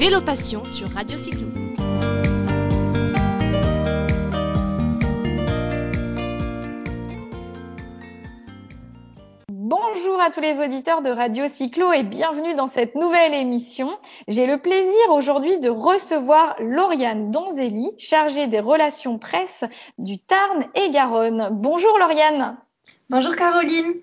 Vélo Passion sur Radio Cyclo. Bonjour à tous les auditeurs de Radio Cyclo et bienvenue dans cette nouvelle émission. J'ai le plaisir aujourd'hui de recevoir Lauriane Donzelli, chargée des relations presse du Tarn et Garonne. Bonjour Lauriane. Bonjour Caroline.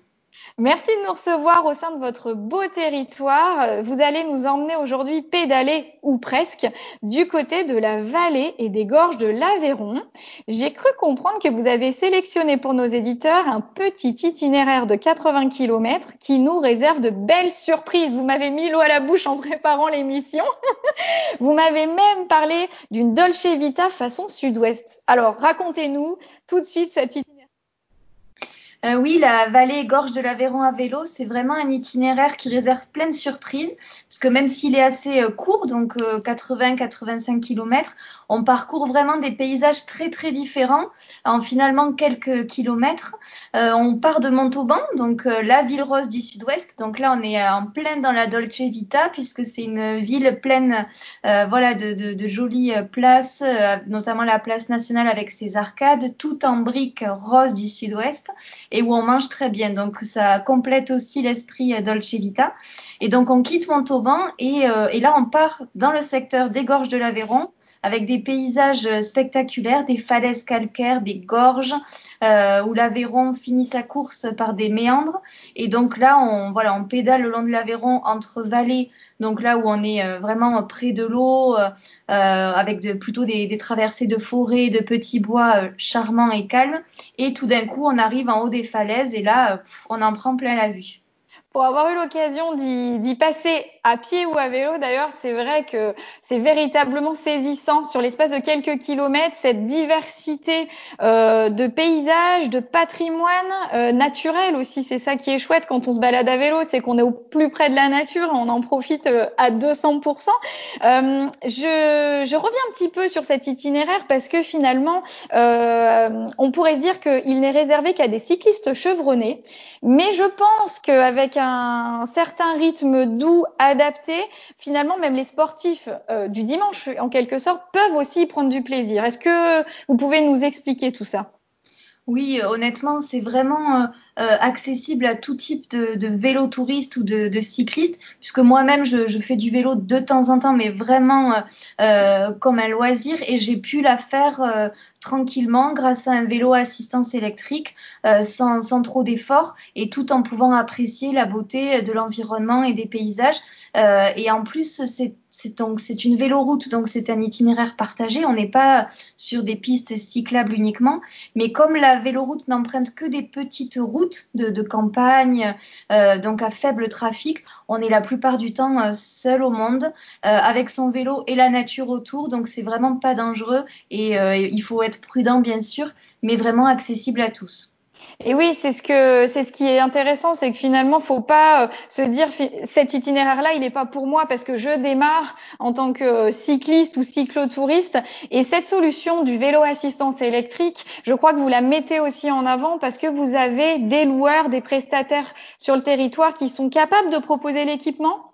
Merci de nous recevoir au sein de votre beau territoire. Vous allez nous emmener aujourd'hui pédaler, ou presque, du côté de la vallée et des gorges de l'Aveyron. J'ai cru comprendre que vous avez sélectionné pour nos éditeurs un petit itinéraire de 80 km qui nous réserve de belles surprises. Vous m'avez mis l'eau à la bouche en préparant l'émission. vous m'avez même parlé d'une Dolce Vita façon sud-ouest. Alors, racontez-nous tout de suite cet itinéraire. Euh, oui, la vallée gorge de l'Aveyron à vélo, c'est vraiment un itinéraire qui réserve plein de surprises, parce que même s'il est assez euh, court, donc 80-85 euh, km, on parcourt vraiment des paysages très très différents en finalement quelques kilomètres. on part de Montauban, donc la ville rose du sud-ouest. Donc là, on est en plein dans la Dolce Vita, puisque c'est une ville pleine voilà, de, jolies places, notamment la place nationale avec ses arcades, tout en briques roses du sud-ouest où on mange très bien. Donc ça complète aussi l'esprit euh, Dolce Vita. Et donc on quitte Montauban et, euh, et là on part dans le secteur des gorges de l'Aveyron avec des paysages spectaculaires, des falaises calcaires, des gorges, euh, où l'Aveyron finit sa course par des méandres. Et donc là, on, voilà, on pédale le long de l'Aveyron entre vallées, donc là où on est euh, vraiment près de l'eau, euh, avec de, plutôt des, des, traversées de forêts, de petits bois charmants et calmes. Et tout d'un coup, on arrive en haut des falaises et là, on en prend plein la vue. Pour avoir eu l'occasion d'y passer à pied ou à vélo, d'ailleurs, c'est vrai que c'est véritablement saisissant sur l'espace de quelques kilomètres cette diversité euh, de paysages, de patrimoine euh, naturel aussi. C'est ça qui est chouette quand on se balade à vélo, c'est qu'on est au plus près de la nature, on en profite euh, à 200%. Euh, je, je, reviens un petit peu sur cet itinéraire parce que finalement, euh, on pourrait se dire qu'il n'est réservé qu'à des cyclistes chevronnés, mais je pense qu'avec un certain rythme doux, adapté, finalement, même les sportifs euh, du dimanche, en quelque sorte, peuvent aussi prendre du plaisir. Est-ce que vous pouvez nous expliquer tout ça? Oui, honnêtement, c'est vraiment euh, euh, accessible à tout type de, vélo touriste ou de, cycliste, puisque moi-même, je, fais du vélo de temps en temps, mais vraiment euh, comme un loisir, et j'ai pu la faire tranquillement grâce à un vélo à assistance électrique, sans, sans, trop d'efforts, et tout en pouvant apprécier la beauté de l'environnement et des paysages. et en plus, c'est c'est donc c'est une véloroute, donc c'est un itinéraire partagé. On n'est pas sur des pistes cyclables uniquement, mais comme la véloroute n'emprunte que des petites routes de, campagne, euh, donc à faible trafic, on est la plupart du temps euh, seul au monde euh, avec son vélo et la nature autour. Donc c'est vraiment pas dangereux et il faut être prudent bien sûr, mais vraiment accessible à tous. Et oui, c'est ce que c'est ce qui est intéressant, c'est que finalement, faut pas euh, se dire cet itinéraire-là, il n'est pas pour moi parce que je démarre en tant que euh, cycliste ou cyclotouriste. Et cette solution du vélo assistance électrique, je crois que vous la mettez aussi en avant parce que vous avez des loueurs, des prestataires sur le territoire qui sont capables de proposer l'équipement.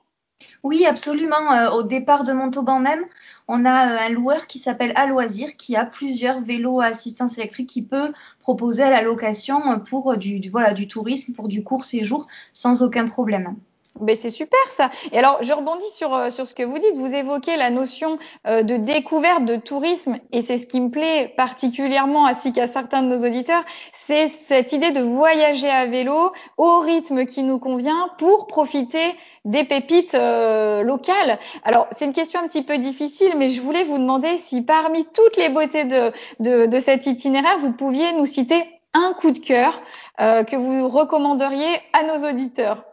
Oui, absolument. Euh, au départ de Montauban même, on a euh, un loueur qui s'appelle Aloisir qui a plusieurs vélos à assistance électrique qui peut proposer à la location pour du, voilà, du tourisme, pour du court séjour sans aucun problème. Ben c'est super ça. Et alors, je rebondis sur, euh, sur ce que vous dites. Vous évoquez la notion euh, de découverte, de tourisme, et c'est ce qui me plaît particulièrement, ainsi qu'à certains de nos auditeurs, c'est cette idée de voyager à vélo au rythme qui nous convient pour profiter des pépites euh, locales. Alors, c'est une question un petit peu difficile, mais je voulais vous demander si parmi toutes les beautés de, de, de cet itinéraire, vous pouviez nous citer un coup de cœur que vous recommanderiez à nos auditeurs.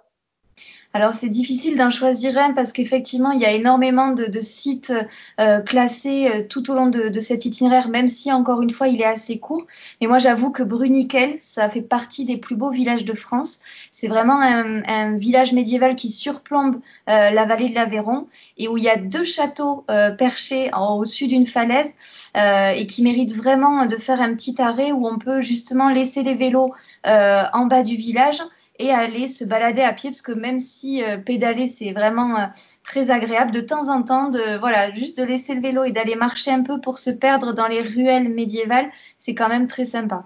Alors c'est difficile d'en choisir un parce qu'effectivement il y a énormément de, de sites euh, classés euh, tout au long de, de, cet itinéraire, même si encore une fois il est assez court. Mais moi j'avoue que Bruniquel, ça fait partie des plus beaux villages de France. C'est vraiment un, un, village médiéval qui surplombe euh, la vallée de l'Aveyron et où il y a deux châteaux euh, perchés au-dessus d'une falaise et qui méritent vraiment de faire un petit arrêt où on peut justement laisser les vélos en bas du village et aller se balader à pied parce que même si euh, pédaler c'est vraiment euh, très agréable de temps en temps de voilà juste de laisser le vélo et d'aller marcher un peu pour se perdre dans les ruelles médiévales, c'est quand même très sympa.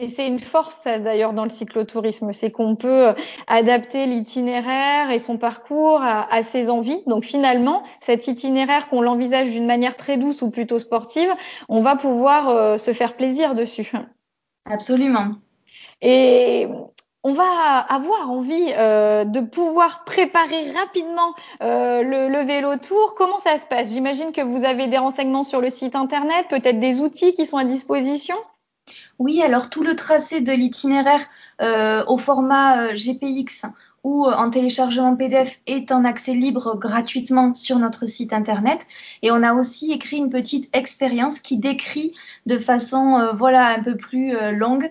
Et c'est une force d'ailleurs dans le cyclotourisme, c'est qu'on peut adapter l'itinéraire et son parcours à, ses envies. Donc finalement, cet itinéraire qu'on l'envisage d'une manière très douce ou plutôt sportive, on va pouvoir euh, se faire plaisir dessus. Absolument. Et on va avoir envie euh, de pouvoir préparer rapidement euh, le, vélo tour. Comment ça se passe? J'imagine que vous avez des renseignements sur le site internet, peut-être des outils qui sont à disposition? Oui, alors tout le tracé de l'itinéraire euh, au format GPX ou euh, en téléchargement PDF est en accès libre gratuitement sur notre site internet. Et on a aussi écrit une petite expérience qui décrit de façon euh, voilà un peu plus euh, longue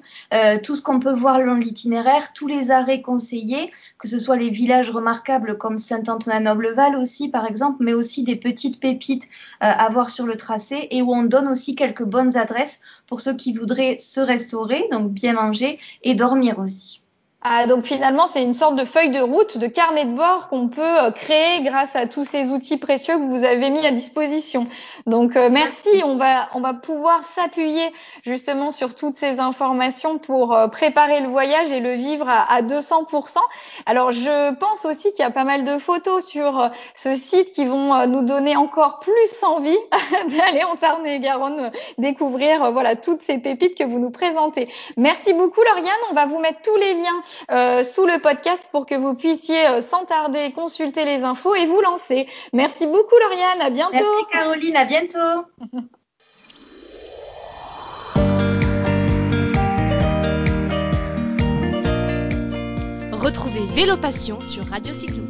tout ce qu'on peut voir dans l'itinéraire, tous les arrêts conseillés, que ce soit les villages remarquables comme Saint-Antonin-Nobleval aussi par exemple, mais aussi des petites pépites à voir sur le tracé et où on donne aussi quelques bonnes adresses pour ceux qui voudraient se restaurer, donc bien manger et dormir aussi. Ah, donc finalement, c'est une sorte de feuille de route, de carnet de bord qu'on peut euh, créer grâce à tous ces outils précieux que vous avez mis à disposition. Donc euh, merci, on va on va pouvoir s'appuyer justement sur toutes ces informations pour euh, préparer le voyage et le vivre à, à 200%. Alors je pense aussi qu'il y a pas mal de photos sur ce site qui vont nous donner encore plus envie d'aller en Tarn et Garonne découvrir voilà toutes ces pépites que vous nous présentez. Merci beaucoup Lauriane, on va vous mettre tous les liens euh, sous le podcast pour que vous puissiez euh, sans tarder consulter les infos et vous lancer. Merci beaucoup Lauriane, à bientôt. Merci Caroline, à bientôt. Retrouvez Vélo Passion sur Radio Cyclo.